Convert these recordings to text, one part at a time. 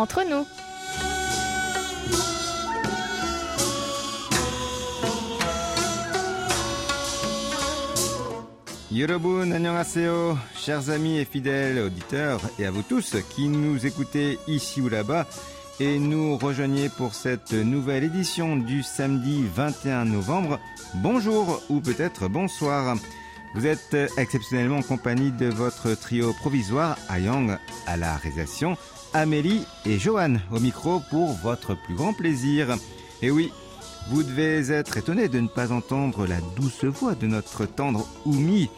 entre nous. Yorobun, annyeonghaseyo, chers amis et fidèles auditeurs, et à vous tous qui nous écoutez ici ou là-bas, et nous rejoignez pour cette nouvelle édition du samedi 21 novembre. Bonjour ou peut-être bonsoir. Vous êtes exceptionnellement en compagnie de votre trio provisoire, Ayang à la réalisation, Amélie et Johan au micro pour votre plus grand plaisir. Et oui, vous devez être étonné de ne pas entendre la douce voix de notre tendre Oumi.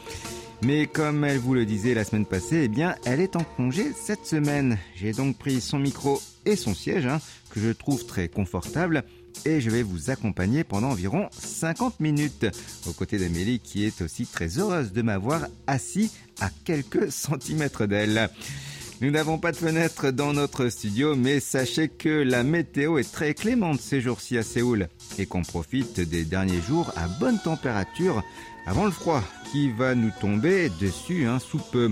Mais comme elle vous le disait la semaine passée, eh bien, elle est en congé cette semaine. J'ai donc pris son micro et son siège, hein, que je trouve très confortable, et je vais vous accompagner pendant environ 50 minutes, aux côtés d'Amélie qui est aussi très heureuse de m'avoir assis à quelques centimètres d'elle. Nous n'avons pas de fenêtre dans notre studio, mais sachez que la météo est très clémente ces jours-ci à Séoul et qu'on profite des derniers jours à bonne température avant le froid qui va nous tomber dessus hein, sous peu.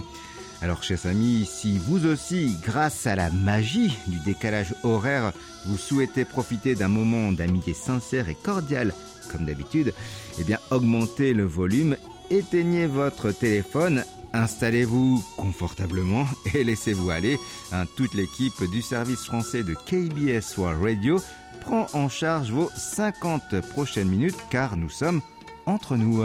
Alors chers amis, si vous aussi, grâce à la magie du décalage horaire, vous souhaitez profiter d'un moment d'amitié sincère et cordiale, comme d'habitude, eh bien augmentez le volume, éteignez votre téléphone, installez-vous confortablement et laissez-vous aller. Hein, toute l'équipe du service français de KBS World Radio prend en charge vos 50 prochaines minutes car nous sommes entre nous.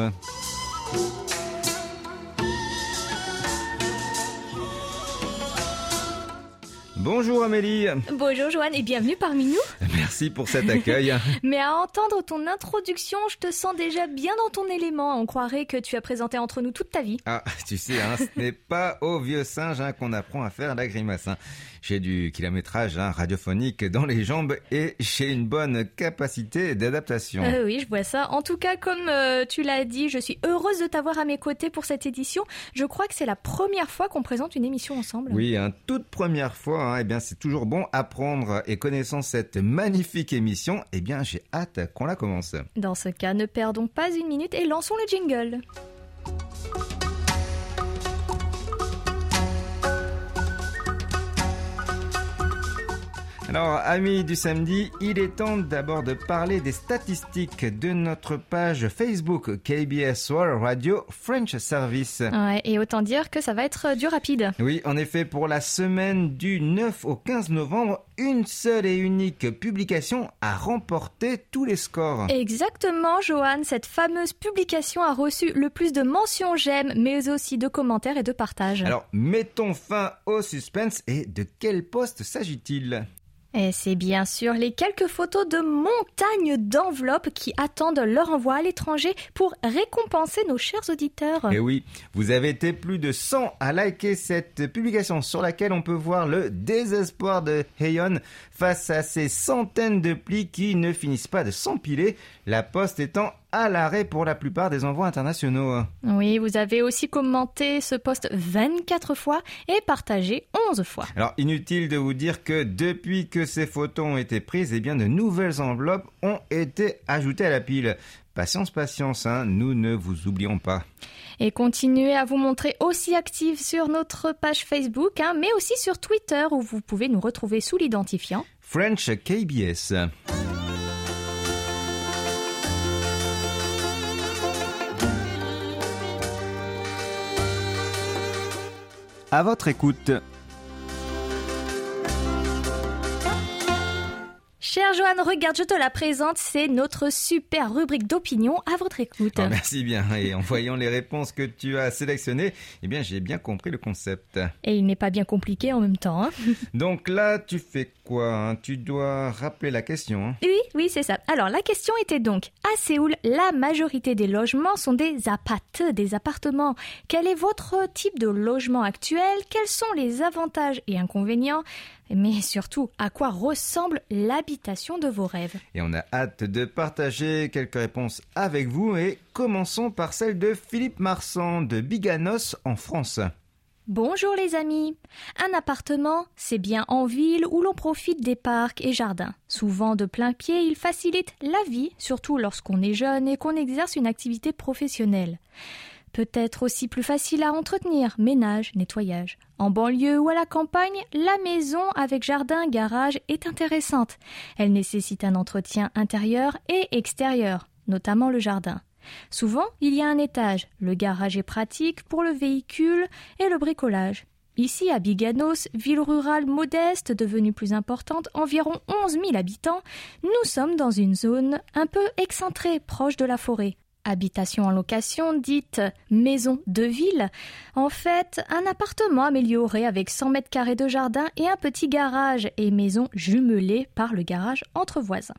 Bonjour Amélie. Bonjour Joanne et bienvenue parmi nous. Merci pour cet accueil. Mais à entendre ton introduction, je te sens déjà bien dans ton élément. On croirait que tu as présenté entre nous toute ta vie. Ah, tu sais, hein, ce n'est pas au vieux singe hein, qu'on apprend à faire la grimace. Hein. J'ai du kilométrage hein, radiophonique dans les jambes et j'ai une bonne capacité d'adaptation. Euh, oui, je vois ça. En tout cas, comme euh, tu l'as dit, je suis heureuse de t'avoir à mes côtés pour cette édition. Je crois que c'est la première fois qu'on présente une émission ensemble. Oui, toute première fois. Eh bien, c'est toujours bon apprendre et connaissant cette magnifique émission. Eh bien, j'ai hâte qu'on la commence. Dans ce cas, ne perdons pas une minute et lançons le jingle. Alors, amis du samedi, il est temps d'abord de parler des statistiques de notre page Facebook KBS World Radio French Service. Ouais, et autant dire que ça va être du rapide. Oui, en effet, pour la semaine du 9 au 15 novembre, une seule et unique publication a remporté tous les scores. Exactement, Johan. Cette fameuse publication a reçu le plus de mentions j'aime, mais aussi de commentaires et de partages. Alors, mettons fin au suspense et de quel poste s'agit-il? Et c'est bien sûr les quelques photos de montagnes d'enveloppes qui attendent leur envoi à l'étranger pour récompenser nos chers auditeurs. Et oui, vous avez été plus de 100 à liker cette publication sur laquelle on peut voir le désespoir de Heyon face à ces centaines de plis qui ne finissent pas de s'empiler, la poste étant à l'arrêt pour la plupart des envois internationaux. Oui, vous avez aussi commenté ce poste 24 fois et partagé 11 fois. Alors, inutile de vous dire que depuis que ces photos ont été prises, eh bien, de nouvelles enveloppes ont été ajoutées à la pile. Patience, patience, hein, nous ne vous oublions pas. Et continuez à vous montrer aussi active sur notre page Facebook, hein, mais aussi sur Twitter où vous pouvez nous retrouver sous l'identifiant French KBS. À votre écoute. Cher Joanne, regarde, je te la présente, c'est notre super rubrique d'opinion à votre écoute. Oh, merci bien. Et en voyant les réponses que tu as sélectionnées, eh bien, j'ai bien compris le concept. Et il n'est pas bien compliqué en même temps. Hein. Donc là, tu fais quoi hein? Tu dois rappeler la question. Hein oui, oui, c'est ça. Alors, la question était donc, à Séoul, la majorité des logements sont des apat, des appartements. Quel est votre type de logement actuel? Quels sont les avantages et inconvénients? Mais surtout, à quoi ressemble l'habitation de vos rêves? Et on a hâte de partager quelques réponses avec vous et commençons par celle de Philippe Marsan de Biganos en France. Bonjour les amis. Un appartement, c'est bien en ville où l'on profite des parcs et jardins. Souvent de plein pied, il facilite la vie, surtout lorsqu'on est jeune et qu'on exerce une activité professionnelle. Peut être aussi plus facile à entretenir, ménage, nettoyage. En banlieue ou à la campagne, la maison avec jardin, garage est intéressante. Elle nécessite un entretien intérieur et extérieur, notamment le jardin. Souvent, il y a un étage. Le garage est pratique pour le véhicule et le bricolage. Ici, à Biganos, ville rurale modeste devenue plus importante, environ 11 000 habitants, nous sommes dans une zone un peu excentrée, proche de la forêt. Habitation en location dite maison de ville. En fait, un appartement amélioré avec 100 mètres carrés de jardin et un petit garage et maison jumelée par le garage entre voisins.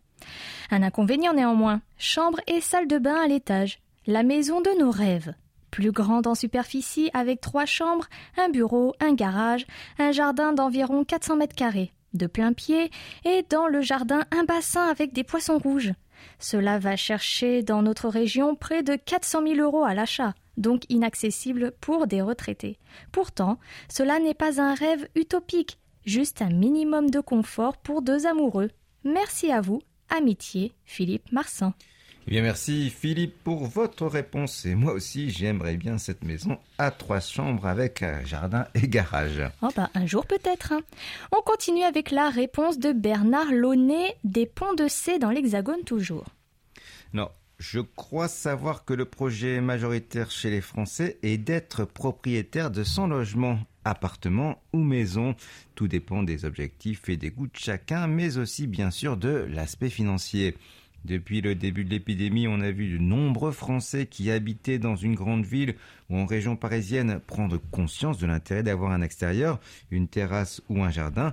Un inconvénient néanmoins, chambre et salle de bain à l'étage. La maison de nos rêves. Plus grande en superficie avec trois chambres, un bureau, un garage, un jardin d'environ 400 mètres carrés, de plein pied, et dans le jardin un bassin avec des poissons rouges. Cela va chercher dans notre région près de 400 000 euros à l'achat, donc inaccessible pour des retraités. Pourtant, cela n'est pas un rêve utopique, juste un minimum de confort pour deux amoureux. Merci à vous Amitié, Philippe Marsan. Eh bien, merci Philippe pour votre réponse. Et moi aussi, j'aimerais bien cette maison à trois chambres avec jardin et garage. Oh bah, un jour peut-être. Hein. On continue avec la réponse de Bernard Launay des Ponts de C dans l'Hexagone toujours. Non, je crois savoir que le projet majoritaire chez les Français est d'être propriétaire de son logement appartement ou maison. Tout dépend des objectifs et des goûts de chacun, mais aussi bien sûr de l'aspect financier. Depuis le début de l'épidémie, on a vu de nombreux Français qui habitaient dans une grande ville ou en région parisienne prendre conscience de l'intérêt d'avoir un extérieur, une terrasse ou un jardin.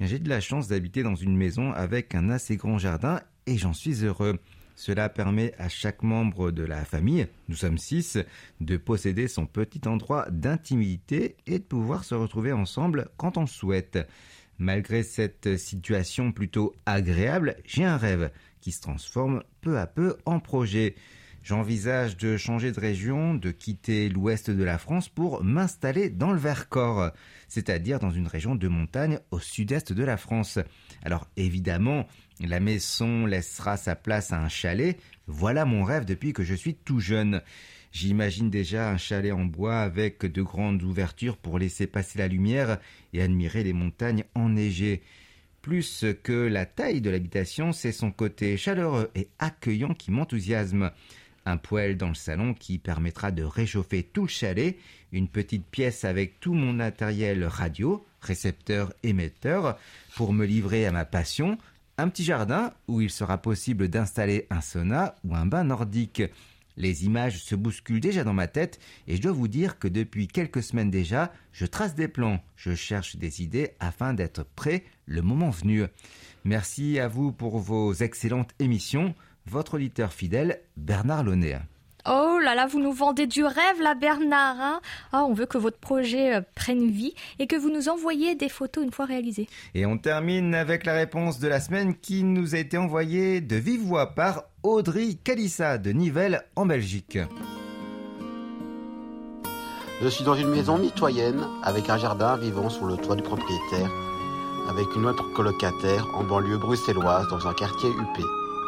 J'ai de la chance d'habiter dans une maison avec un assez grand jardin et j'en suis heureux. Cela permet à chaque membre de la famille, nous sommes six, de posséder son petit endroit d'intimité et de pouvoir se retrouver ensemble quand on le souhaite. Malgré cette situation plutôt agréable, j'ai un rêve qui se transforme peu à peu en projet. J'envisage de changer de région, de quitter l'ouest de la France pour m'installer dans le Vercors, c'est-à-dire dans une région de montagne au sud-est de la France. Alors évidemment, la maison laissera sa place à un chalet. Voilà mon rêve depuis que je suis tout jeune. J'imagine déjà un chalet en bois avec de grandes ouvertures pour laisser passer la lumière et admirer les montagnes enneigées. Plus que la taille de l'habitation, c'est son côté chaleureux et accueillant qui m'enthousiasme. Un poêle dans le salon qui permettra de réchauffer tout le chalet, une petite pièce avec tout mon matériel radio, récepteur, émetteur, pour me livrer à ma passion, un petit jardin où il sera possible d'installer un sauna ou un bain nordique. Les images se bousculent déjà dans ma tête et je dois vous dire que depuis quelques semaines déjà, je trace des plans, je cherche des idées afin d'être prêt le moment venu. Merci à vous pour vos excellentes émissions. Votre auditeur fidèle, Bernard Launay. Oh là là, vous nous vendez du rêve là, Bernard. Hein ah, on veut que votre projet euh, prenne vie et que vous nous envoyiez des photos une fois réalisées. Et on termine avec la réponse de la semaine qui nous a été envoyée de vive voix par Audrey Calissa de Nivelles en Belgique. Je suis dans une maison mitoyenne avec un jardin vivant sous le toit du propriétaire, avec une autre colocataire en banlieue bruxelloise dans un quartier huppé.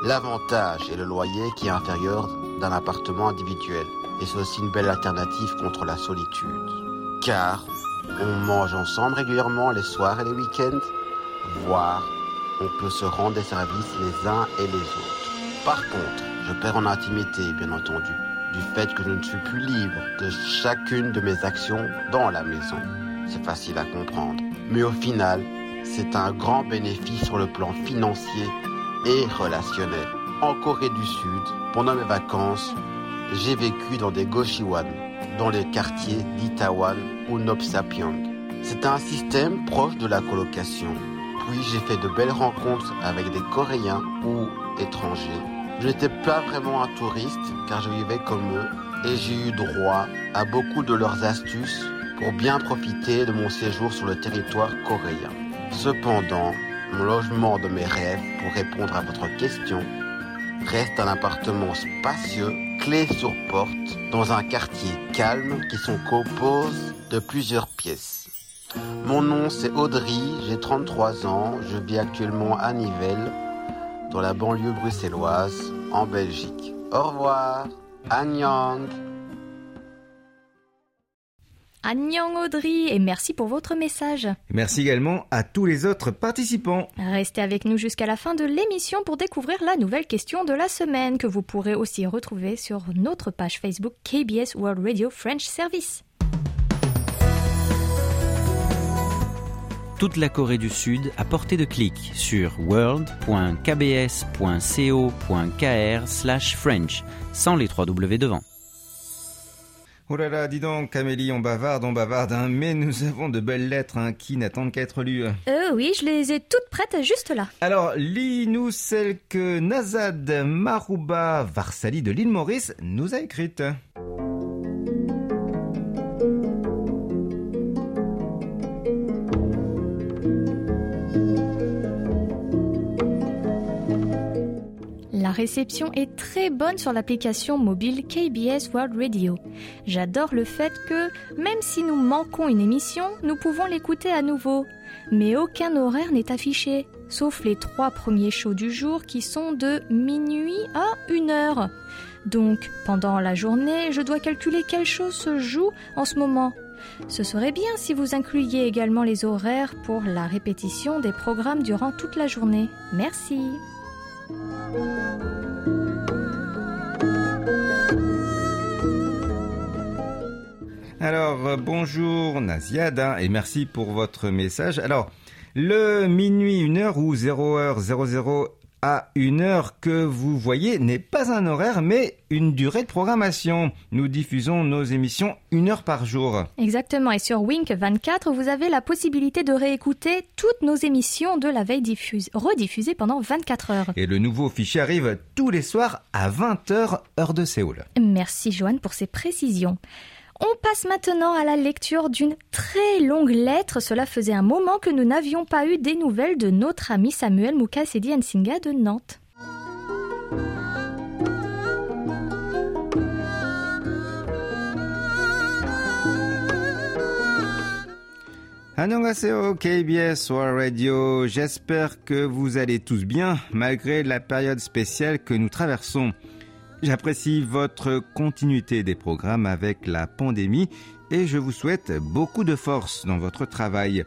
L'avantage est le loyer qui est inférieur d'un appartement individuel. Et c'est aussi une belle alternative contre la solitude. Car on mange ensemble régulièrement les soirs et les week-ends, voire on peut se rendre des services les uns et les autres. Par contre, je perds en intimité, bien entendu, du fait que je ne suis plus libre de chacune de mes actions dans la maison. C'est facile à comprendre. Mais au final, c'est un grand bénéfice sur le plan financier et relationnel. En Corée du Sud, pendant mes vacances, j'ai vécu dans des Goshiwan, dans les quartiers d'Itawan ou Nopsapyong. C'est un système proche de la colocation. Puis j'ai fait de belles rencontres avec des Coréens ou étrangers. Je n'étais pas vraiment un touriste car je vivais comme eux et j'ai eu droit à beaucoup de leurs astuces pour bien profiter de mon séjour sur le territoire coréen. Cependant, mon logement de mes rêves, pour répondre à votre question, reste un appartement spacieux, clé sur porte, dans un quartier calme qui se compose de plusieurs pièces. Mon nom c'est Audrey, j'ai 33 ans, je vis actuellement à Nivelles, dans la banlieue bruxelloise, en Belgique. Au revoir, Anyang. Annyeong Audrey et merci pour votre message. Merci également à tous les autres participants. Restez avec nous jusqu'à la fin de l'émission pour découvrir la nouvelle question de la semaine que vous pourrez aussi retrouver sur notre page Facebook KBS World Radio French Service. Toute la Corée du Sud à portée de clic sur world.kbs.co.kr/french sans les trois W devant. Oh là là, dis donc, Camélie, on bavarde, on bavarde, hein, mais nous avons de belles lettres hein, qui n'attendent qu'à être lues. Euh, oui, je les ai toutes prêtes juste là. Alors, lis-nous celle que Nazad Marouba Varsali de l'île Maurice nous a écrite. La réception est très bonne sur l'application mobile KBS World Radio. J'adore le fait que, même si nous manquons une émission, nous pouvons l'écouter à nouveau. Mais aucun horaire n'est affiché, sauf les trois premiers shows du jour qui sont de minuit à 1 heure. Donc, pendant la journée, je dois calculer quelle chose se joue en ce moment. Ce serait bien si vous incluiez également les horaires pour la répétition des programmes durant toute la journée. Merci. Alors, euh, bonjour Naziad, et merci pour votre message. Alors, le minuit 1 heure ou 0 h 00 à 1 heure que vous voyez n'est pas un horaire, mais une durée de programmation. Nous diffusons nos émissions une heure par jour. Exactement, et sur Wink 24, vous avez la possibilité de réécouter toutes nos émissions de la veille diffuse, rediffusées pendant 24 heures. Et le nouveau fichier arrive tous les soirs à 20h, heure de Séoul. Merci Joanne pour ces précisions. On passe maintenant à la lecture d'une très longue lettre. Cela faisait un moment que nous n'avions pas eu des nouvelles de notre ami Samuel Mukasedi Nsinga de Nantes. Annyeonghaseyo KBS World Radio. J'espère que vous allez tous bien malgré la période spéciale que nous traversons. J'apprécie votre continuité des programmes avec la pandémie et je vous souhaite beaucoup de force dans votre travail.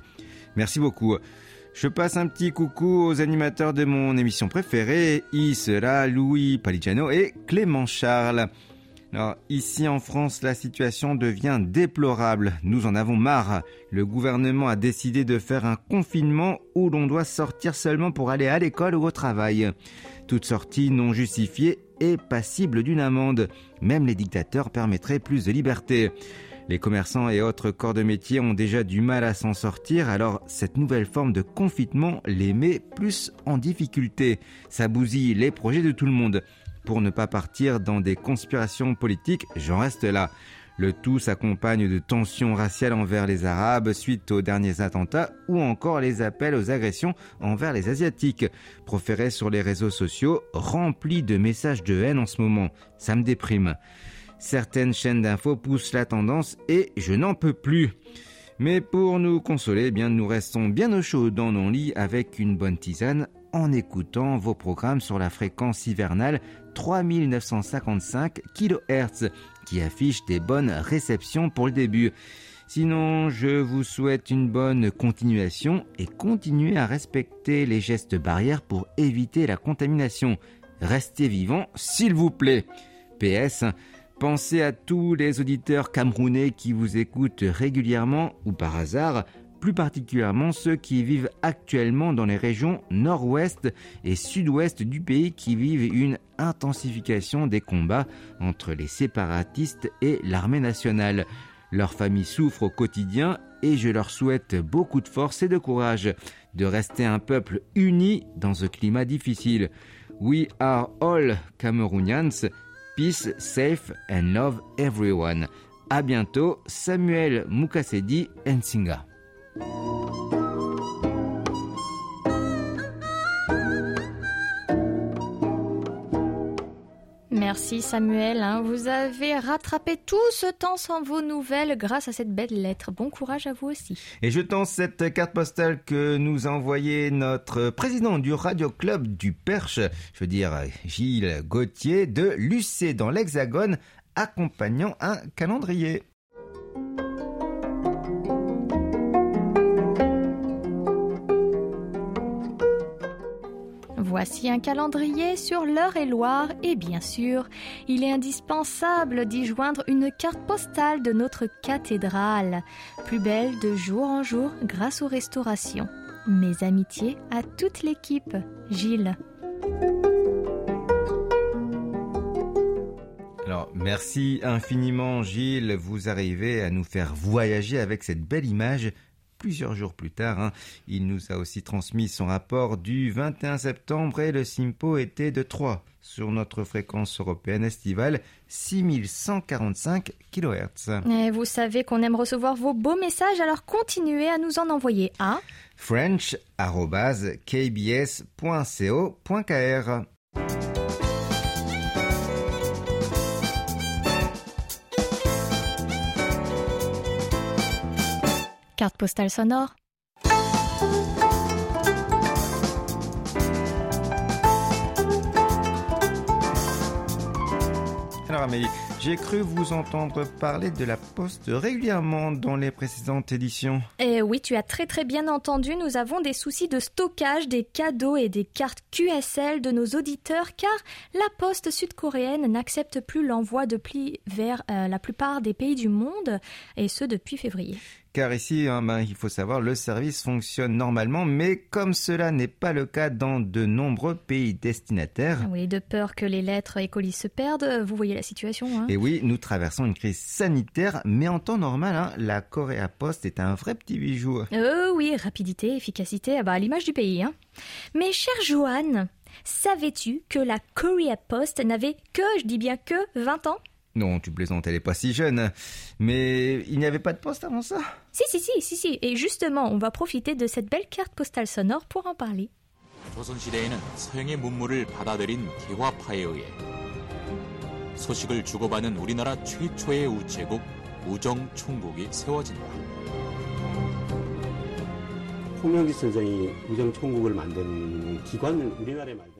Merci beaucoup. Je passe un petit coucou aux animateurs de mon émission préférée, Isra, Louis Paligiano et Clément Charles. Alors, ici en France, la situation devient déplorable. Nous en avons marre. Le gouvernement a décidé de faire un confinement où l'on doit sortir seulement pour aller à l'école ou au travail. Toute sortie non justifiée est passible d'une amende. Même les dictateurs permettraient plus de liberté. Les commerçants et autres corps de métier ont déjà du mal à s'en sortir, alors cette nouvelle forme de confinement les met plus en difficulté. Ça bousille les projets de tout le monde. Pour ne pas partir dans des conspirations politiques, j'en reste là. Le tout s'accompagne de tensions raciales envers les Arabes suite aux derniers attentats ou encore les appels aux agressions envers les Asiatiques, proférés sur les réseaux sociaux, remplis de messages de haine en ce moment. Ça me déprime. Certaines chaînes d'infos poussent la tendance et je n'en peux plus. Mais pour nous consoler, eh bien nous restons bien au chaud dans nos lits avec une bonne tisane en écoutant vos programmes sur la fréquence hivernale 3955 kHz qui affiche des bonnes réceptions pour le début. Sinon, je vous souhaite une bonne continuation et continuez à respecter les gestes barrières pour éviter la contamination. Restez vivants, s'il vous plaît. PS, pensez à tous les auditeurs camerounais qui vous écoutent régulièrement ou par hasard plus particulièrement ceux qui vivent actuellement dans les régions nord-ouest et sud-ouest du pays qui vivent une intensification des combats entre les séparatistes et l'armée nationale. Leurs familles souffrent au quotidien et je leur souhaite beaucoup de force et de courage de rester un peuple uni dans ce climat difficile. We are all Cameroonians. Peace, safe and love everyone. À bientôt, Samuel Mukasedi Nsinga. Merci Samuel, hein. vous avez rattrapé tout ce temps sans vos nouvelles grâce à cette belle lettre. Bon courage à vous aussi. Et je tends cette carte postale que nous a envoyée notre président du Radio Club du Perche, je veux dire Gilles Gauthier de Lucé dans l'Hexagone, accompagnant un calendrier. Voici un calendrier sur l'heure et loire et bien sûr, il est indispensable d'y joindre une carte postale de notre cathédrale, plus belle de jour en jour grâce aux restaurations. Mes amitiés à toute l'équipe. Gilles. Alors, merci infiniment Gilles, vous arrivez à nous faire voyager avec cette belle image plusieurs jours plus tard. Hein. Il nous a aussi transmis son rapport du 21 septembre et le SIMPO était de 3 sur notre fréquence européenne estivale, 6145 kHz. Et vous savez qu'on aime recevoir vos beaux messages, alors continuez à nous en envoyer à french.kbs.co.kr. Carte postale sonore. Alors Amélie, j'ai cru vous entendre parler de la poste régulièrement dans les précédentes éditions. Eh oui, tu as très très bien entendu, nous avons des soucis de stockage des cadeaux et des cartes QSL de nos auditeurs car la poste sud-coréenne n'accepte plus l'envoi de plis vers euh, la plupart des pays du monde et ce depuis février car ici, hein, ben, il faut savoir, le service fonctionne normalement, mais comme cela n'est pas le cas dans de nombreux pays destinataires. Oui, de peur que les lettres et colis se perdent, vous voyez la situation. Hein. Et oui, nous traversons une crise sanitaire, mais en temps normal, hein, la Coréa Post est un vrai petit bijou. Euh, oui, rapidité, efficacité, ah bah, à l'image du pays. Hein. Mais cher Joanne, savais-tu que la Korea Post n'avait que, je dis bien que, 20 ans? Non, tu plaisantes, elle n'est pas si jeune. Mais il n'y avait pas de poste avant ça Si, si, si, si, si. Et justement, on va profiter de cette belle carte postale sonore pour en parler. 조선시대에는 서양의 문물을 받아들인 기화파에 의해 소식을 주고받는 우리나라 최초의 우체국 우정총국이 세워진다. 홍명기 선생이 우정총국을 만든 기관을 우리나라에 만든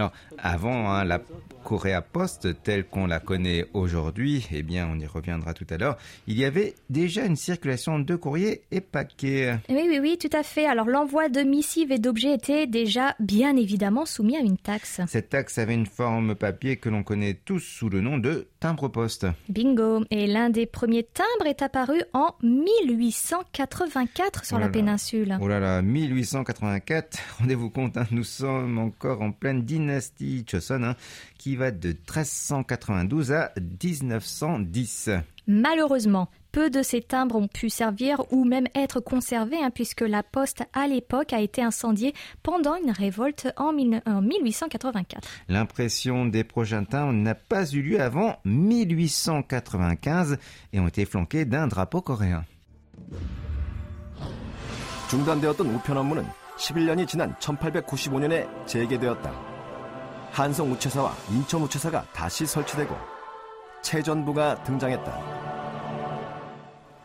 Alors, avant hein, la Coréa Post telle qu'on la connaît aujourd'hui, eh bien, on y reviendra tout à l'heure, il y avait déjà une circulation de courriers et paquets. Oui, oui, oui, tout à fait. Alors, l'envoi de missives et d'objets était déjà bien évidemment soumis à une taxe. Cette taxe avait une forme papier que l'on connaît tous sous le nom de timbre-poste. Bingo. Et l'un des premiers timbres est apparu en 1884 sur la péninsule. Oh là là, 1884. Rendez-vous compte, hein, nous sommes encore en pleine dynamique dynastie Choson hein, qui va de 1392 à 1910. Malheureusement, peu de ces timbres ont pu servir ou même être conservés hein, puisque la poste à l'époque a été incendiée pendant une révolte en, 1884. L'impression des prochains timbres n'a pas eu lieu avant 1895 et ont été flanqués d'un drapeau coréen. 중단되었던 우편 업무는 11년이 지난 1895년에 재개되었다. 한성 우체사와 인천 우체사가 다시 설치되고 체전부가 등장했다.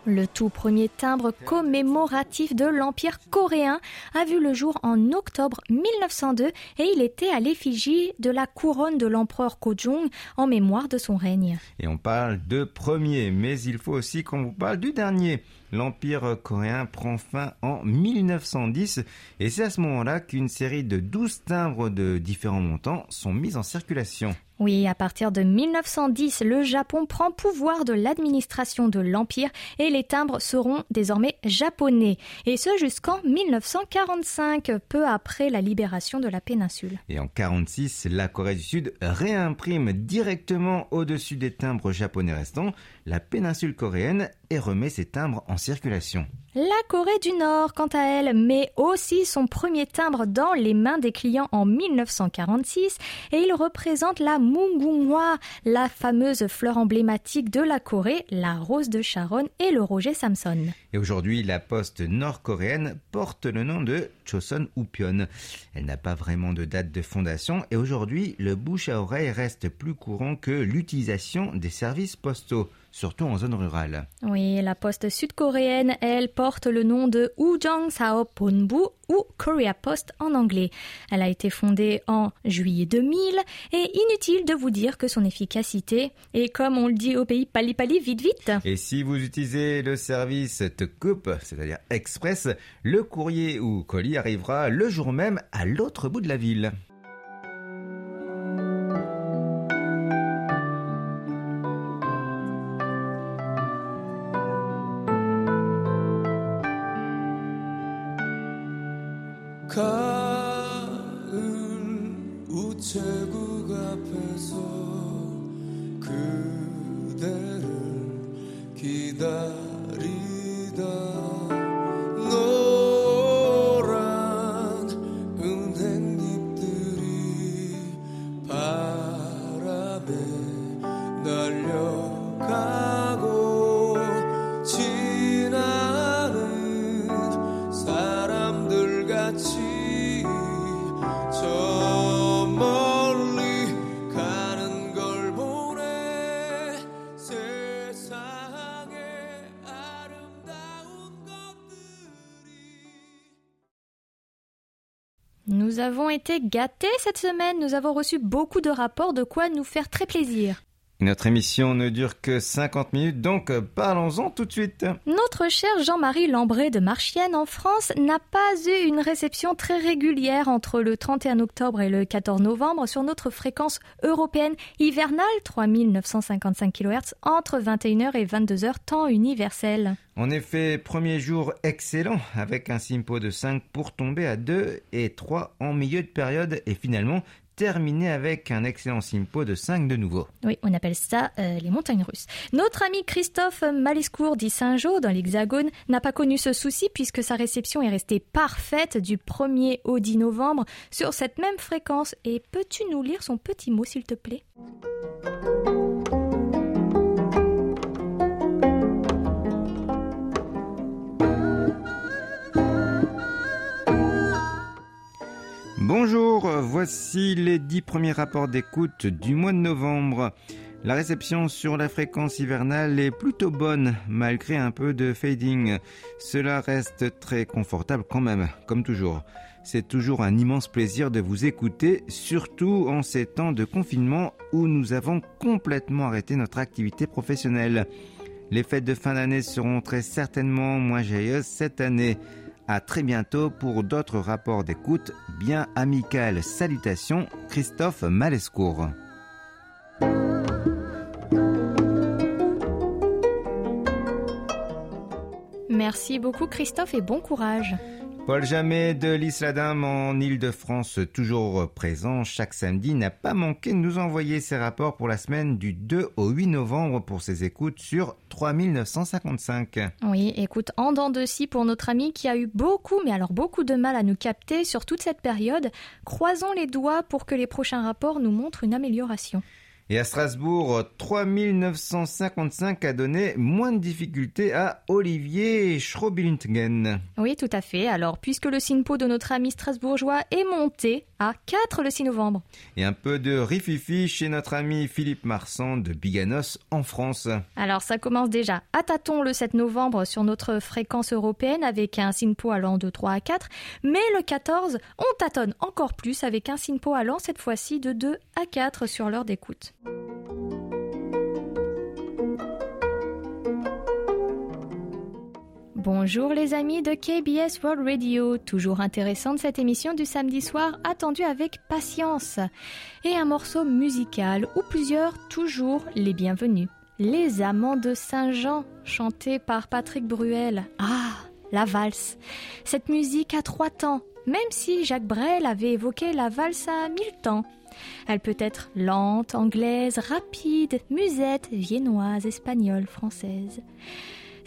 Le tout premier timbre commémoratif de l'Empire coréen a vu le jour en octobre 1902 et il était à l'effigie de la couronne de l'empereur Kojong en mémoire de son règne. Et on parle de premier, mais il faut aussi qu'on vous parle du dernier. L'Empire coréen prend fin en 1910 et c'est à ce moment-là qu'une série de 12 timbres de différents montants sont mis en circulation. Oui, à partir de 1910, le Japon prend pouvoir de l'administration de l'Empire et les timbres seront désormais japonais. Et ce jusqu'en 1945, peu après la libération de la péninsule. Et en 1946, la Corée du Sud réimprime directement au-dessus des timbres japonais restants la péninsule coréenne et remet ses timbres en circulation. La Corée du Nord, quant à elle, met aussi son premier timbre dans les mains des clients en 1946 et il représente la Mungunghwa, la fameuse fleur emblématique de la Corée, la rose de Sharon et le Roger Samson. Et aujourd'hui, la poste nord-coréenne porte le nom de Choson Upyon. Elle n'a pas vraiment de date de fondation et aujourd'hui, le bouche à oreille reste plus courant que l'utilisation des services postaux surtout en zone rurale. Oui, la poste sud-coréenne, elle, porte le nom de Ujong Sao Ponbu ou Korea Post en anglais. Elle a été fondée en juillet 2000 et inutile de vous dire que son efficacité est, comme on le dit au pays, pali pali, vite vite. Et si vous utilisez le service te coupe, c'est-à-dire express, le courrier ou colis arrivera le jour même à l'autre bout de la ville. 앞에서 그대를 기다 Nous avons été gâtés cette semaine, nous avons reçu beaucoup de rapports de quoi nous faire très plaisir. Notre émission ne dure que 50 minutes, donc parlons-en tout de suite. Notre cher Jean-Marie Lambré de Marchienne en France n'a pas eu une réception très régulière entre le 31 octobre et le 14 novembre sur notre fréquence européenne hivernale 3955 kHz entre 21h et 22h temps universel. En effet, premier jour excellent avec un simpo de 5 pour tomber à 2 et 3 en milieu de période et finalement terminé avec un excellent simpo de 5 de nouveau. Oui, on appelle ça euh, les montagnes russes. Notre ami Christophe Maliscourt dit Saint-Jean dans l'Hexagone n'a pas connu ce souci puisque sa réception est restée parfaite du 1er au 10 novembre sur cette même fréquence. Et peux-tu nous lire son petit mot s'il te plaît? Bonjour, voici les 10 premiers rapports d'écoute du mois de novembre. La réception sur la fréquence hivernale est plutôt bonne malgré un peu de fading. Cela reste très confortable quand même, comme toujours. C'est toujours un immense plaisir de vous écouter, surtout en ces temps de confinement où nous avons complètement arrêté notre activité professionnelle. Les fêtes de fin d'année seront très certainement moins joyeuses cette année. À très bientôt pour d'autres rapports d'écoute bien amicales. Salutations, Christophe Malescourt. Merci beaucoup Christophe et bon courage. Paul Jamet de l'Isle Adam en Ile-de-France, toujours présent chaque samedi, n'a pas manqué de nous envoyer ses rapports pour la semaine du 2 au 8 novembre pour ses écoutes sur 3955. Oui, écoute, en dents de scie pour notre ami qui a eu beaucoup, mais alors beaucoup de mal à nous capter sur toute cette période. Croisons les doigts pour que les prochains rapports nous montrent une amélioration. Et à Strasbourg, 3955 a donné moins de difficultés à Olivier Schrobilintgen. Oui, tout à fait. Alors, puisque le SINPO de notre ami strasbourgeois est monté à 4 le 6 novembre. Et un peu de rififi chez notre ami Philippe Marsan de Biganos en France. Alors, ça commence déjà à tâtons le 7 novembre sur notre fréquence européenne avec un SINPO allant de 3 à 4. Mais le 14, on tâtonne encore plus avec un SINPO allant cette fois-ci de 2 à 4 sur l'heure d'écoute. Bonjour les amis de KBS World Radio, toujours intéressante cette émission du samedi soir attendue avec patience. Et un morceau musical ou plusieurs toujours les bienvenus. Les Amants de Saint-Jean, chanté par Patrick Bruel. Ah, la valse. Cette musique a trois temps, même si Jacques Brel avait évoqué la valse à mille temps. Elle peut être lente, anglaise, rapide, musette, viennoise, espagnole, française.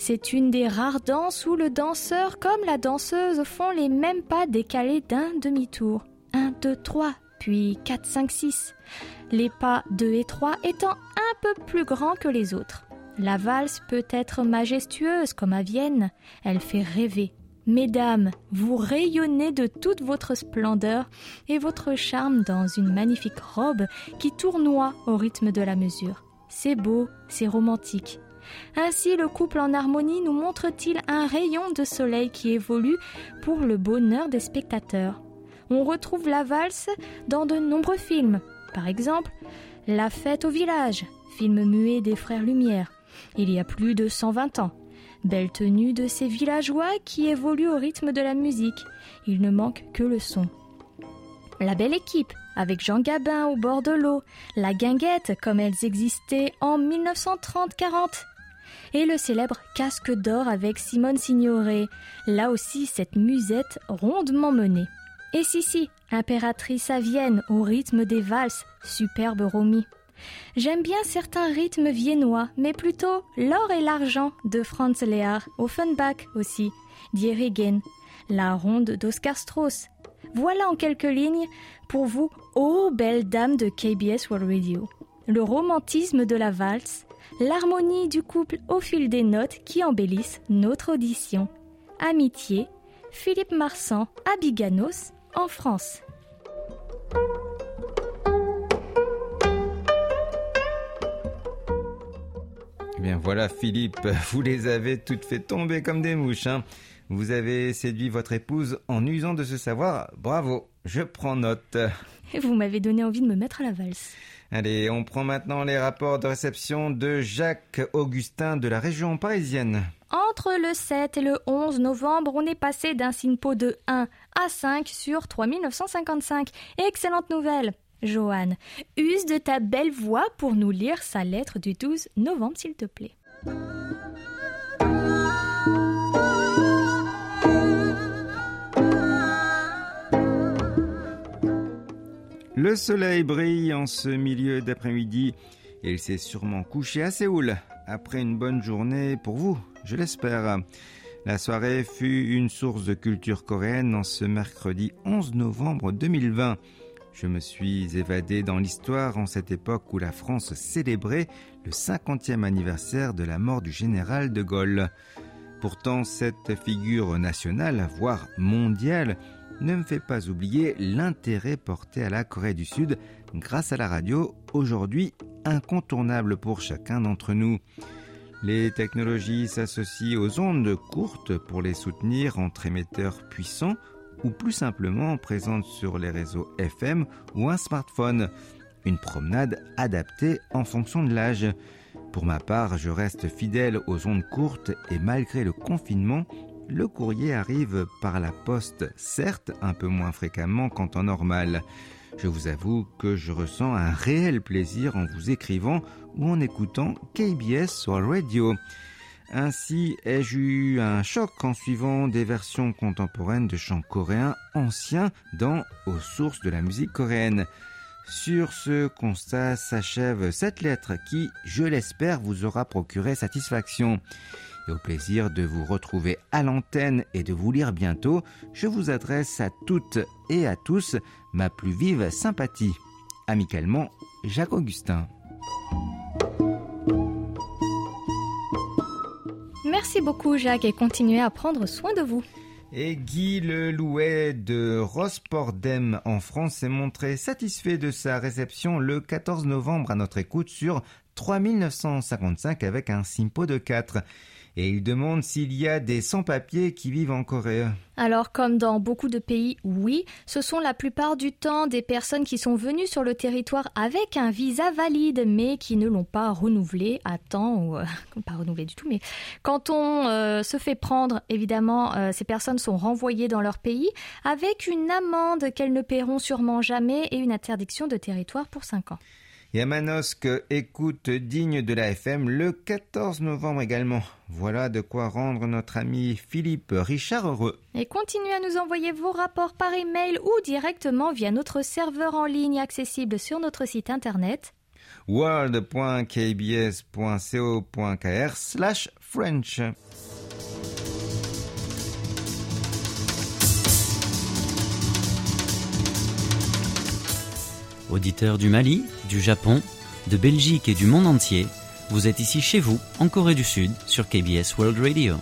C'est une des rares danses où le danseur comme la danseuse font les mêmes pas décalés d'un demi-tour. 1, 2, 3, puis 4, 5, 6. Les pas 2 et 3 étant un peu plus grands que les autres. La valse peut être majestueuse comme à Vienne. Elle fait rêver. Mesdames, vous rayonnez de toute votre splendeur et votre charme dans une magnifique robe qui tournoie au rythme de la mesure. C'est beau, c'est romantique. Ainsi, le couple en harmonie nous montre-t-il un rayon de soleil qui évolue pour le bonheur des spectateurs. On retrouve la valse dans de nombreux films. Par exemple, La fête au village, film muet des frères Lumière, il y a plus de 120 ans. Belle tenue de ces villageois qui évoluent au rythme de la musique. Il ne manque que le son. La belle équipe, avec Jean Gabin au bord de l'eau, la guinguette comme elles existaient en 1930-40. Et le célèbre casque d'or avec Simone Signoret, là aussi cette musette rondement menée. Et Sissi, impératrice à Vienne au rythme des valses, superbe Romy. J'aime bien certains rythmes viennois, mais plutôt l'or et l'argent de Franz Lehar, Offenbach aussi, Dierigen, la ronde d'Oscar Strauss. Voilà en quelques lignes pour vous, ô belle dame de KBS World Radio. Le romantisme de la valse, l'harmonie du couple au fil des notes qui embellissent notre audition. Amitié, Philippe Marsan, Abiganos, en France. Eh bien voilà Philippe, vous les avez toutes fait tomber comme des mouches. hein. Vous avez séduit votre épouse en usant de ce savoir. Bravo, je prends note. Et vous m'avez donné envie de me mettre à la valse. Allez, on prend maintenant les rapports de réception de Jacques Augustin de la région parisienne. Entre le 7 et le 11 novembre, on est passé d'un SINPO de 1 à 5 sur 3955. Excellente nouvelle Johan, use de ta belle voix pour nous lire sa lettre du 12 novembre, s'il te plaît. Le soleil brille en ce milieu d'après-midi et il s'est sûrement couché à Séoul après une bonne journée pour vous, je l'espère. La soirée fut une source de culture coréenne en ce mercredi 11 novembre 2020. Je me suis évadé dans l'histoire en cette époque où la France célébrait le 50e anniversaire de la mort du général de Gaulle. Pourtant, cette figure nationale, voire mondiale, ne me fait pas oublier l'intérêt porté à la Corée du Sud grâce à la radio, aujourd'hui incontournable pour chacun d'entre nous. Les technologies s'associent aux ondes courtes pour les soutenir entre émetteurs puissants ou plus simplement présentes sur les réseaux FM ou un smartphone. Une promenade adaptée en fonction de l'âge. Pour ma part, je reste fidèle aux ondes courtes et malgré le confinement, le courrier arrive par la poste, certes un peu moins fréquemment qu'en temps normal. Je vous avoue que je ressens un réel plaisir en vous écrivant ou en écoutant KBS sur Radio. Ainsi ai-je eu un choc en suivant des versions contemporaines de chants coréens anciens dans Aux sources de la musique coréenne. Sur ce constat s'achève cette lettre qui, je l'espère, vous aura procuré satisfaction. Et au plaisir de vous retrouver à l'antenne et de vous lire bientôt, je vous adresse à toutes et à tous ma plus vive sympathie. Amicalement, Jacques Augustin. Merci beaucoup Jacques et continuez à prendre soin de vous. Et Guy Le Louet de Rospordem en France s'est montré satisfait de sa réception le 14 novembre à notre écoute sur 3955 avec un simpo de 4. Et il demande s'il y a des sans-papiers qui vivent en Corée. Alors, comme dans beaucoup de pays, oui, ce sont la plupart du temps des personnes qui sont venues sur le territoire avec un visa valide, mais qui ne l'ont pas renouvelé à temps, ou euh, pas renouvelé du tout, mais quand on euh, se fait prendre, évidemment, euh, ces personnes sont renvoyées dans leur pays avec une amende qu'elles ne paieront sûrement jamais et une interdiction de territoire pour 5 ans. Et à Manosque, écoute digne de la FM le 14 novembre également. Voilà de quoi rendre notre ami Philippe Richard heureux. Et continuez à nous envoyer vos rapports par email ou directement via notre serveur en ligne accessible sur notre site internet. world.kbs.co.kr slash French. Auditeurs du Mali, du Japon, de Belgique et du monde entier, vous êtes ici chez vous, en Corée du Sud, sur KBS World Radio.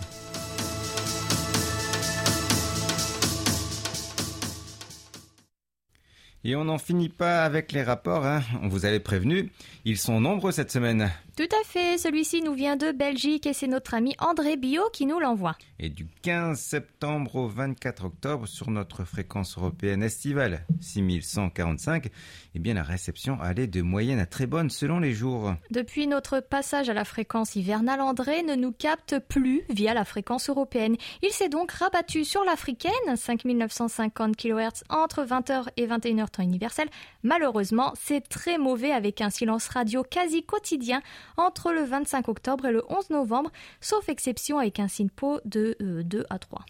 Et on n'en finit pas avec les rapports, hein. on vous avait prévenu, ils sont nombreux cette semaine. Tout à fait, celui-ci nous vient de Belgique et c'est notre ami André Bio qui nous l'envoie. Et du 15 septembre au 24 octobre, sur notre fréquence européenne estivale 6145, eh bien la réception allait de moyenne à très bonne selon les jours. Depuis notre passage à la fréquence hivernale, André ne nous capte plus via la fréquence européenne. Il s'est donc rabattu sur l'africaine, 5950 kHz entre 20h et 21h temps universel. Malheureusement, c'est très mauvais avec un silence radio quasi quotidien entre le 25 octobre et le 11 novembre, sauf exception avec un SINPO de euh, 2 à 3.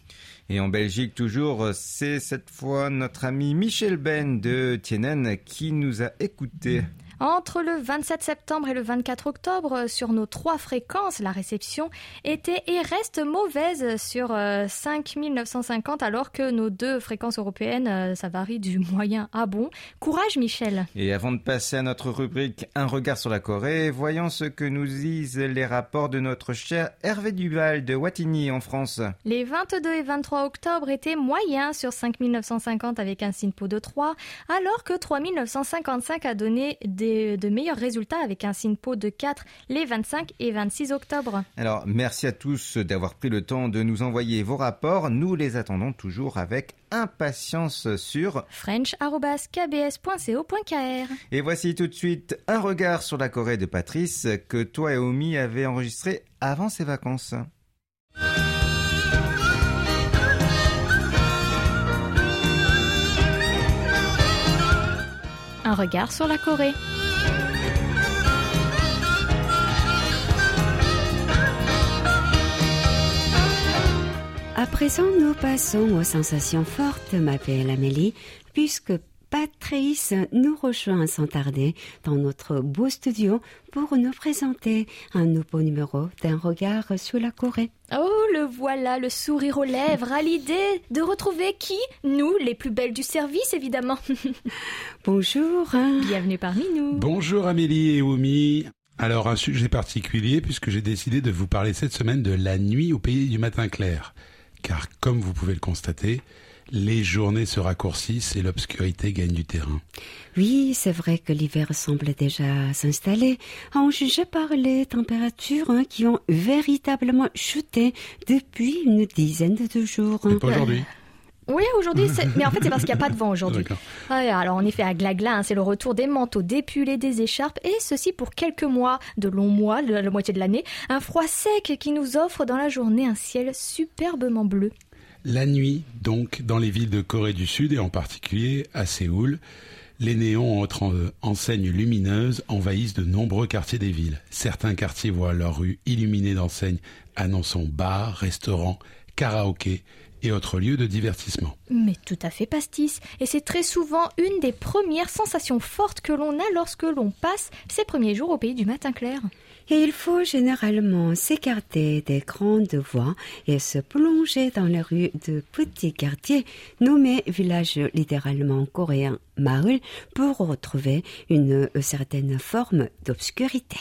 Et en Belgique toujours, c'est cette fois notre ami Michel Ben de Tienen qui nous a écoutés. Entre le 27 septembre et le 24 octobre, sur nos trois fréquences, la réception était et reste mauvaise sur euh, 5950 alors que nos deux fréquences européennes, euh, ça varie du moyen à bon. Courage Michel Et avant de passer à notre rubrique Un regard sur la Corée, voyons ce que nous disent les rapports de notre cher Hervé Duval de Wattignies en France. Les 22 et 23 octobre étaient moyens sur 5950 avec un SINPO de 3, alors que 3955 a donné des- de meilleurs résultats avec un SINPO de 4 les 25 et 26 octobre. Alors, merci à tous d'avoir pris le temps de nous envoyer vos rapports. Nous les attendons toujours avec impatience sur. french.kbs.co.kr Et voici tout de suite un regard sur la Corée de Patrice que toi et Omi avez enregistré avant ses vacances. Un regard sur la Corée. À présent, nous passons aux sensations fortes, ma belle Amélie, puisque Patrice nous rejoint sans tarder dans notre beau studio pour nous présenter un nouveau numéro d'un regard sur la Corée. Oh, le voilà, le sourire aux lèvres, à l'idée de retrouver qui? Nous, les plus belles du service, évidemment. Bonjour. hein. Bienvenue parmi nous. Bonjour Amélie et Oumi. Alors un sujet particulier puisque j'ai décidé de vous parler cette semaine de la nuit au pays du matin clair. Car comme vous pouvez le constater, les journées se raccourcissent et l'obscurité gagne du terrain. Oui, c'est vrai que l'hiver semble déjà s'installer, en juger par les températures hein, qui ont véritablement chuté depuis une dizaine de jours. Mais pas aujourd'hui. Oui, aujourd'hui, mais en fait, c'est parce qu'il n'y a pas de vent aujourd'hui. Ouais, alors en effet, à Glagla, hein, c'est le retour des manteaux, des pulls et des écharpes, et ceci pour quelques mois, de longs mois, la, la moitié de l'année. Un froid sec qui nous offre dans la journée un ciel superbement bleu. La nuit, donc, dans les villes de Corée du Sud et en particulier à Séoul, les néons entre en- enseignes lumineuses envahissent de nombreux quartiers des villes. Certains quartiers voient leurs rues illuminées d'enseignes annonçant bars, restaurants, karaokés et autres lieux de divertissement. Mais tout à fait pastis. Et c'est très souvent une des premières sensations fortes que l'on a lorsque l'on passe ces premiers jours au pays du matin clair. Et il faut généralement s'écarter des grandes voies et se plonger dans les rues de petits quartiers nommés villages littéralement coréens Maul pour retrouver une certaine forme d'obscurité.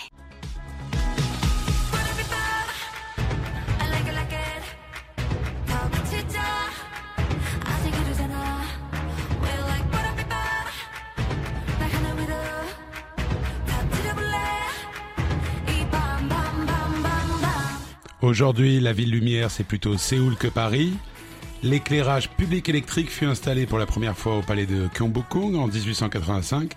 Aujourd'hui, la ville lumière, c'est plutôt Séoul que Paris. L'éclairage public électrique fut installé pour la première fois au palais de Gyeongbokgung en 1885,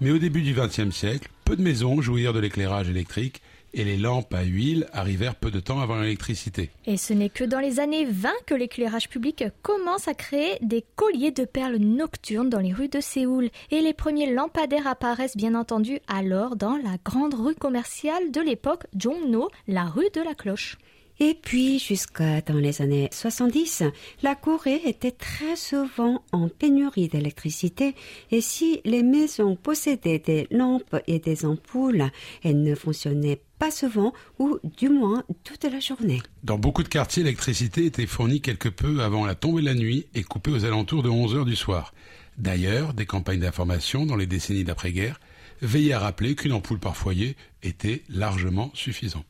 mais au début du XXe siècle, peu de maisons jouirent de l'éclairage électrique et les lampes à huile arrivèrent peu de temps avant l'électricité. Et ce n'est que dans les années 20 que l'éclairage public commence à créer des colliers de perles nocturnes dans les rues de Séoul. Et les premiers lampadaires apparaissent bien entendu alors dans la grande rue commerciale de l'époque, Jongno, la rue de la cloche. Et puis, jusqu'à dans les années 70, la Corée était très souvent en pénurie d'électricité et si les maisons possédaient des lampes et des ampoules, elles ne fonctionnaient pas souvent ou du moins toute la journée. Dans beaucoup de quartiers, l'électricité était fournie quelque peu avant la tombée de la nuit et coupée aux alentours de 11 heures du soir. D'ailleurs, des campagnes d'information dans les décennies d'après-guerre veillaient à rappeler qu'une ampoule par foyer était largement suffisant.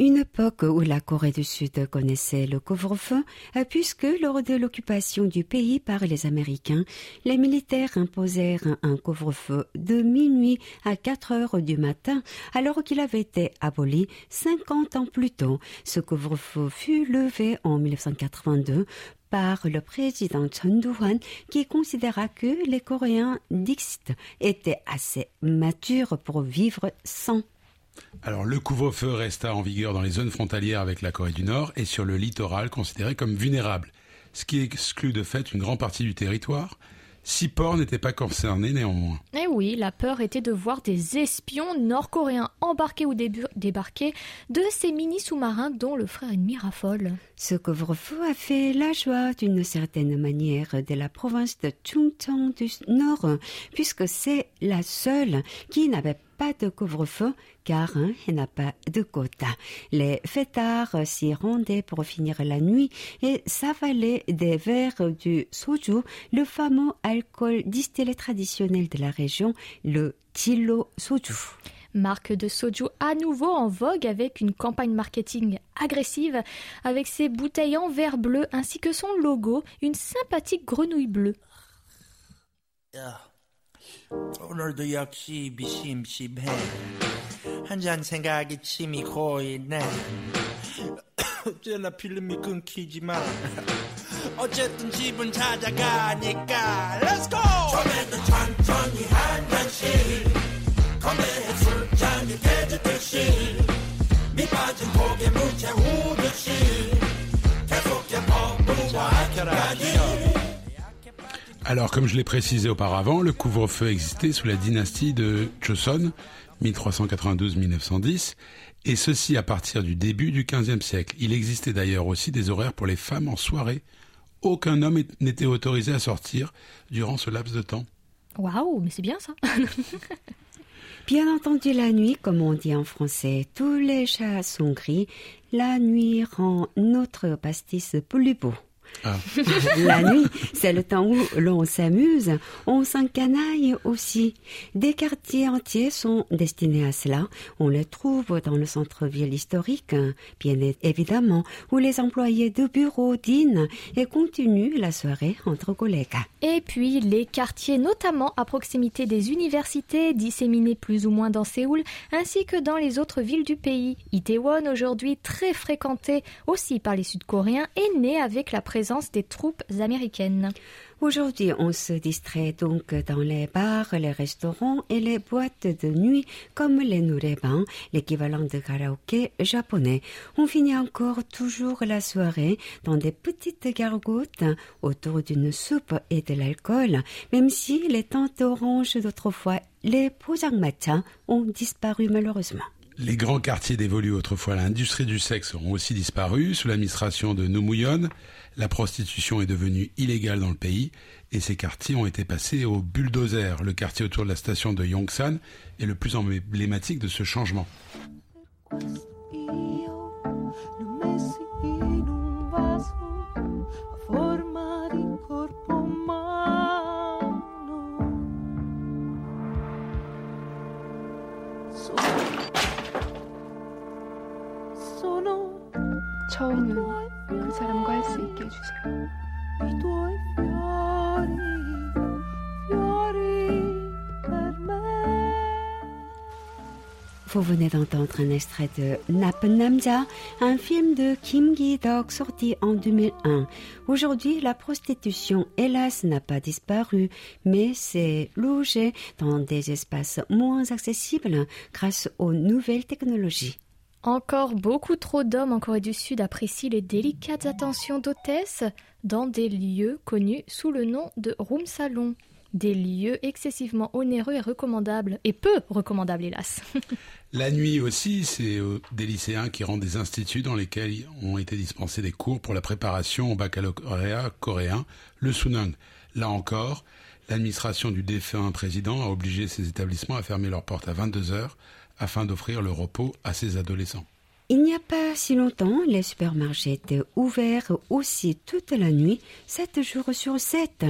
Une époque où la Corée du Sud connaissait le couvre-feu, euh, puisque lors de l'occupation du pays par les Américains, les militaires imposèrent un couvre-feu de minuit à 4 heures du matin, alors qu'il avait été aboli 50 ans plus tôt. Ce couvre-feu fut levé en 1982 par le président Chun Doo-hwan qui considéra que les Coréens d'Xt étaient assez matures pour vivre sans Alors le couvre-feu resta en vigueur dans les zones frontalières avec la Corée du Nord et sur le littoral considéré comme vulnérable, ce qui exclut de fait une grande partie du territoire. Six ports n'étaient pas concernés néanmoins. Eh oui, la peur était de voir des espions nord-coréens embarquer ou débarquer de ces mini-sous-marins dont le frère ennemi raffole. Ce couvre-feu a fait la joie d'une certaine manière de la province de Chungcheong du Nord, puisque c'est la seule qui n'avait pas de couvre-feu car hein, elle n'a pas de quota. Les fêtards s'y rendaient pour finir la nuit et s'avalaient des verres du soju, le fameux alcool distillé traditionnel de la région, le Chilo soju. Marque de soju à nouveau en vogue avec une campagne marketing agressive avec ses bouteilles en verre bleu ainsi que son logo, une sympathique grenouille bleue. 야, 오늘도 역시 미심심해. 한잔 생각에 침이 고이네. 어째나 필름이 끊기지만 어쨌든 집은 찾아가니까 Let's go! 처음에는 천천히 한 잔씩 건배해 술잔이 깨지듯이 밑빠진 고개 무채 우듯이 계속해 퍼부어 아껴라지 Alors, comme je l'ai précisé auparavant, le couvre-feu existait sous la dynastie de Joseon, 1392-1910, et ceci à partir du début du XVe siècle. Il existait d'ailleurs aussi des horaires pour les femmes en soirée. Aucun homme n'était autorisé à sortir durant ce laps de temps. Waouh, mais c'est bien ça. Bien entendu, la nuit, comme on dit en français, tous les chats sont gris. La nuit rend notre pastis plus beau. Ah. La nuit, c'est le temps où l'on s'amuse, on s'encanaille aussi. Des quartiers entiers sont destinés à cela. On les trouve dans le centre-ville historique, bien évidemment, où les employés de bureau dînent et continuent la soirée entre collègues. Et puis les quartiers, notamment à proximité des universités, disséminés plus ou moins dans Séoul, ainsi que dans les autres villes du pays. Itaewon, aujourd'hui très fréquenté aussi par les Sud-Coréens, est né avec la présence des troupes américaines. Aujourd'hui, on se distrait donc dans les bars, les restaurants et les boîtes de nuit comme les nourébans, l'équivalent de karaoké japonais. On finit encore toujours la soirée dans des petites gargotes autour d'une soupe et de l'alcool, même si les tentes oranges d'autrefois, les pojangmatcha, ont disparu malheureusement. Les grands quartiers dévolus autrefois à l'industrie du sexe ont aussi disparu sous l'administration de Noumuyon. La prostitution est devenue illégale dans le pays et ces quartiers ont été passés au bulldozer. Le quartier autour de la station de Yongsan est le plus emblématique de ce changement. 처음은 그 사람과 할 수 있게 해주세요. i tuoi fiori, fiori per me. Vous venez d'entendre un extrait de Nap Namja, un film de Kim Gi-dok sorti en 2001. Aujourd'hui, la prostitution, hélas, n'a pas disparu, mais s'est logée dans des espaces moins accessibles grâce aux nouvelles technologies. Encore beaucoup trop d'hommes en Corée du Sud apprécient les délicates attentions d'hôtesse dans des lieux connus sous le nom de room salon. Des lieux excessivement onéreux et recommandables, et peu recommandables hélas. La nuit aussi, c'est euh, des lycéens qui rendent des instituts dans lesquels ont été dispensés des cours pour la préparation au baccalauréat coréen, le Sunang. Là encore, l'administration du défunt président a obligé ces établissements à fermer leurs portes à 22 heures afin d'offrir le repos à ses adolescents. Il n'y a pas si longtemps, les supermarchés étaient ouverts aussi toute la nuit, sept jours sur sept.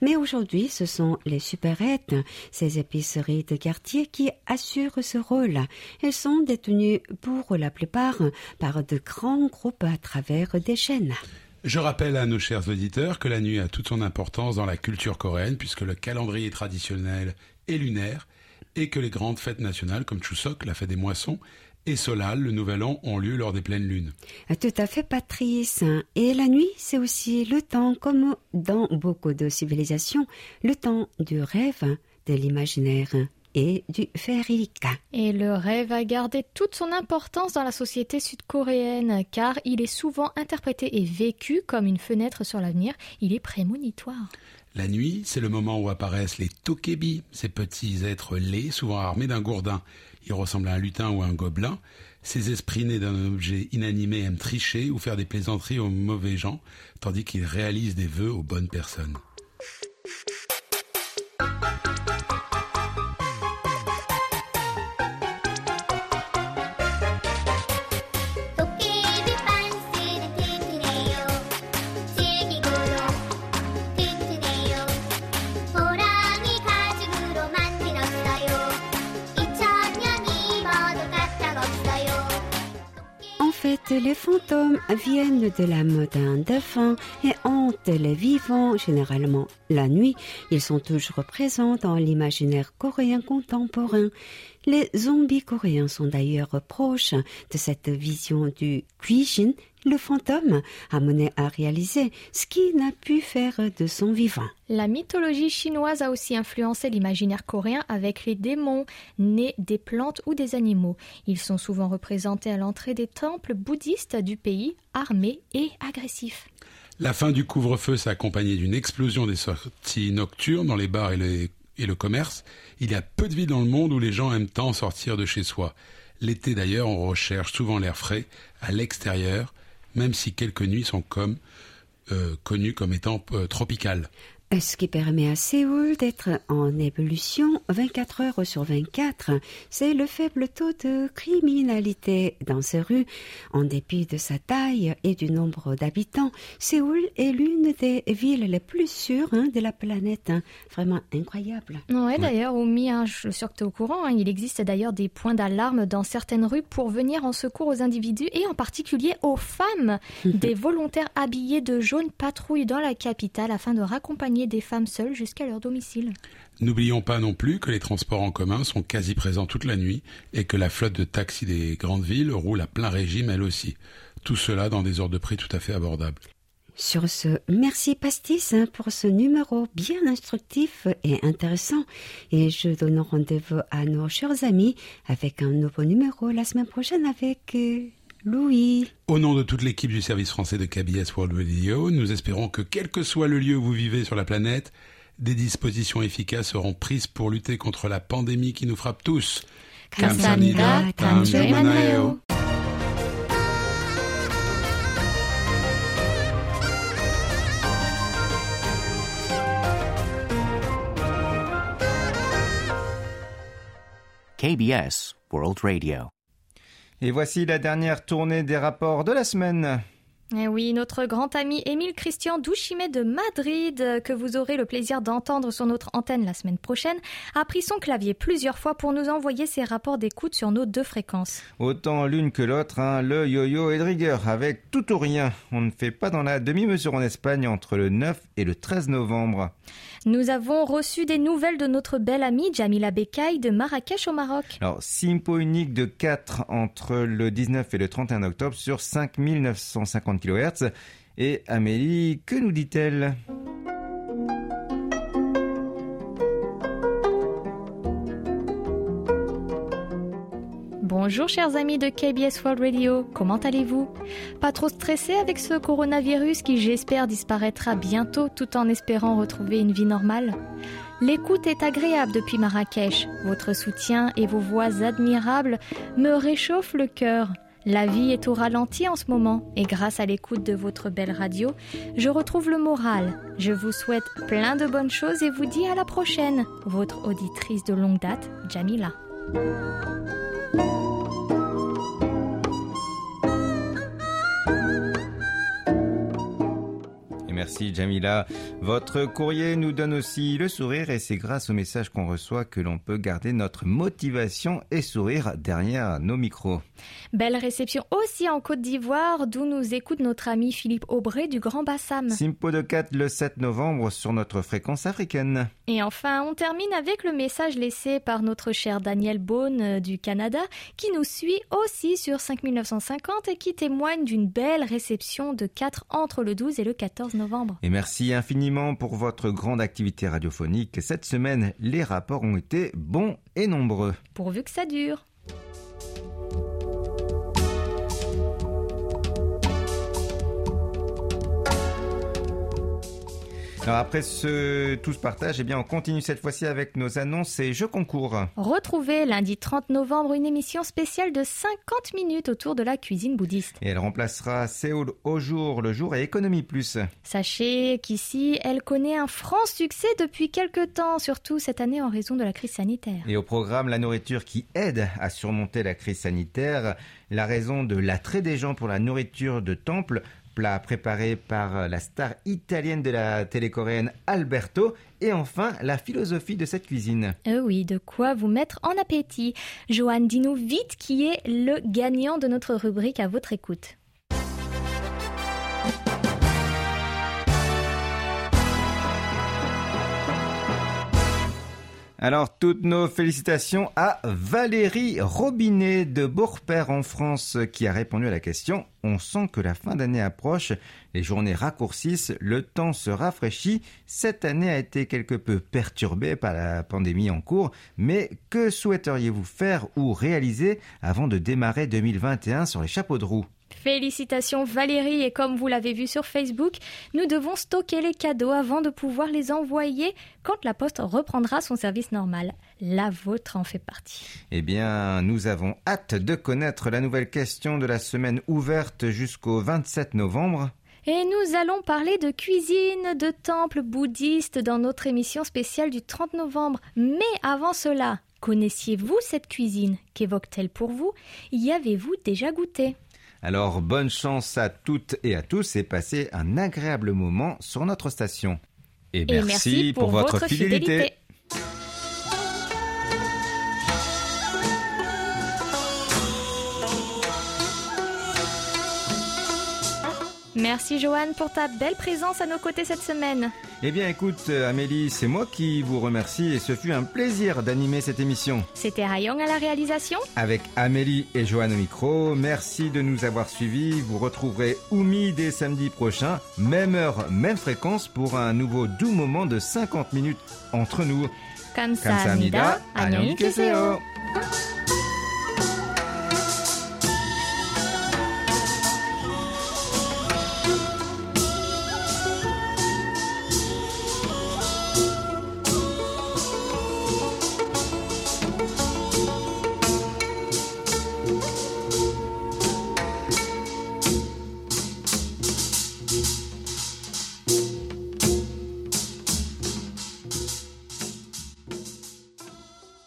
Mais aujourd'hui, ce sont les supérettes, ces épiceries de quartier qui assurent ce rôle. Elles sont détenues pour la plupart par de grands groupes à travers des chaînes. Je rappelle à nos chers auditeurs que la nuit a toute son importance dans la culture coréenne puisque le calendrier traditionnel est lunaire et que les grandes fêtes nationales comme Chuseok, la fête des moissons, et Solal, le nouvel an, ont lieu lors des pleines lunes. Tout à fait, Patrice. Et la nuit, c'est aussi le temps, comme dans beaucoup de civilisations, le temps du rêve, de l'imaginaire et du féerique. Et le rêve a gardé toute son importance dans la société sud-coréenne, car il est souvent interprété et vécu comme une fenêtre sur l'avenir. Il est prémonitoire. La nuit, c'est le moment où apparaissent les tokebi, ces petits êtres laids, souvent armés d'un gourdin. Ils ressemblent à un lutin ou à un gobelin. Ces esprits nés d'un objet inanimé aiment tricher ou faire des plaisanteries aux mauvais gens, tandis qu'ils réalisent des vœux aux bonnes personnes. Fantômes viennent de l'âme d'un défunt et les vivants généralement la nuit. Ils sont toujours présents dans l'imaginaire coréen contemporain. Les zombies coréens sont d'ailleurs proches de cette vision du cuisine, le fantôme, amené à réaliser ce qu'il n'a pu faire de son vivant. La mythologie chinoise a aussi influencé l'imaginaire coréen avec les démons nés des plantes ou des animaux. Ils sont souvent représentés à l'entrée des temples bouddhistes du pays, armés et agressifs. La fin du couvre-feu s'est accompagnée d'une explosion des sorties nocturnes dans les bars et, le commerce. Il y a peu de villes dans le monde où les gens aiment tant sortir de chez soi. L'été d'ailleurs, on recherche souvent l'air frais à l'extérieur, même si quelques nuits sont comme euh, connues comme étant euh, tropicales. Ce qui permet à Séoul d'être en évolution 24 heures sur 24, c'est le faible taux de criminalité dans ces rues. En dépit de sa taille et du nombre d'habitants, Séoul est l'une des villes les plus sûres hein, de la planète. hein. Vraiment incroyable. Ouais, d'ailleurs, Omi, hein, je suis sûre que tu es au courant, hein, il existe d'ailleurs des points d'alarme dans certaines rues pour venir en secours aux individus et en particulier aux femmes. des volontaires habillés de jaune patrouillent dans la capitale afin de raccompagner des femmes seules jusqu'à leur domicile. N'oublions pas non plus que les transports en commun sont quasi présents toute la nuit et que la flotte de taxis des grandes villes roule à plein régime elle aussi. Tout cela dans des ordres de prix tout à fait abordables. Sur ce, merci Pastis hein, pour ce numéro bien instructif et intéressant. Et je donne rendez-vous à nos chers amis avec un nouveau numéro la semaine prochaine avec euh, Louis. Au nom de toute l'équipe du service français de KBS World Radio, nous espérons que quel que soit le lieu où vous vivez sur la planète, des dispositions efficaces seront prises pour lutter contre la pandémie qui nous frappe tous. KBS World Radio. Et voici la dernière tournée des rapports de la semaine. Eh oui, notre grand ami Émile Christian Douchimet de Madrid, euh, que vous aurez le plaisir d'entendre sur notre antenne la semaine prochaine, a pris son clavier plusieurs fois pour nous envoyer ses rapports d'écoute sur nos deux fréquences. Autant l'une que l'autre, hein, le yo-yo est de rigueur, avec tout ou rien. On ne fait pas dans la demi-mesure en Espagne entre le 9 et le 13 novembre. Nous avons reçu des nouvelles de notre belle amie Jamila Bekay de Marrakech au Maroc. Alors, Simpo unique de 4 entre le 19 et le 31 octobre sur 5950 kHz. Et Amélie, que nous dit-elle? Bonjour chers amis de KBS World Radio, comment allez-vous? Pas trop stressé avec ce coronavirus qui j'espère disparaîtra bientôt tout en espérant retrouver une vie normale? L'écoute est agréable depuis Marrakech, votre soutien et vos voix admirables me réchauffent le cœur. La vie est au ralenti en ce moment et grâce à l'écoute de votre belle radio, je retrouve le moral. Je vous souhaite plein de bonnes choses et vous dis à la prochaine. Votre auditrice de longue date, Jamila. Merci Jamila. Votre courrier nous donne aussi le sourire et c'est grâce au message qu'on reçoit que l'on peut garder notre motivation et sourire derrière nos micros. Belle réception aussi en Côte d'Ivoire, d'où nous écoute notre ami Philippe Aubray du Grand Bassam. Simpo de 4 le 7 novembre sur notre fréquence africaine. Et enfin, on termine avec le message laissé par notre cher Daniel Beaune euh, du Canada, qui nous suit aussi sur 5950 et qui témoigne d'une belle réception de 4 entre le 12 et le 14 novembre. Et merci infiniment pour votre grande activité radiophonique. Cette semaine, les rapports ont été bons et nombreux. Pourvu que ça dure. Alors après ce tout ce partage, eh bien on continue cette fois-ci avec nos annonces et jeux concours. Retrouvez lundi 30 novembre une émission spéciale de 50 minutes autour de la cuisine bouddhiste. Et elle remplacera Séoul au jour le jour et Économie Plus. Sachez qu'ici, elle connaît un franc succès depuis quelques temps, surtout cette année en raison de la crise sanitaire. Et au programme La nourriture qui aide à surmonter la crise sanitaire, la raison de l'attrait des gens pour la nourriture de temple, plat préparé par la star italienne de la télé coréenne Alberto, et enfin la philosophie de cette cuisine. Euh oui, de quoi vous mettre en appétit. Joanne, dis-nous vite qui est le gagnant de notre rubrique à votre écoute. Alors, toutes nos félicitations à Valérie Robinet de Bourpère en France qui a répondu à la question. On sent que la fin d'année approche, les journées raccourcissent, le temps se rafraîchit. Cette année a été quelque peu perturbée par la pandémie en cours, mais que souhaiteriez-vous faire ou réaliser avant de démarrer 2021 sur les chapeaux de roue? Félicitations Valérie et comme vous l'avez vu sur Facebook, nous devons stocker les cadeaux avant de pouvoir les envoyer quand la poste reprendra son service normal. La vôtre en fait partie. Eh bien, nous avons hâte de connaître la nouvelle question de la semaine ouverte jusqu'au 27 novembre. Et nous allons parler de cuisine de temple bouddhiste dans notre émission spéciale du 30 novembre. Mais avant cela, connaissiez-vous cette cuisine? Qu'évoque-t-elle pour vous? Y avez-vous déjà goûté? Alors, bonne chance à toutes et à tous et passez un agréable moment sur notre station. Et merci, Et merci pour, votre, fidélité. Merci Joanne pour ta belle présence à nos côtés cette semaine. Eh bien, écoute, euh, Amélie, c'est moi qui vous remercie et ce fut un plaisir d'animer cette émission. C'était Rayong à la réalisation. Avec Amélie et Joanne au micro, merci de nous avoir suivis. Vous retrouverez Oumi dès samedi prochain, même heure, même fréquence pour un nouveau doux moment de 50 minutes entre nous. 감사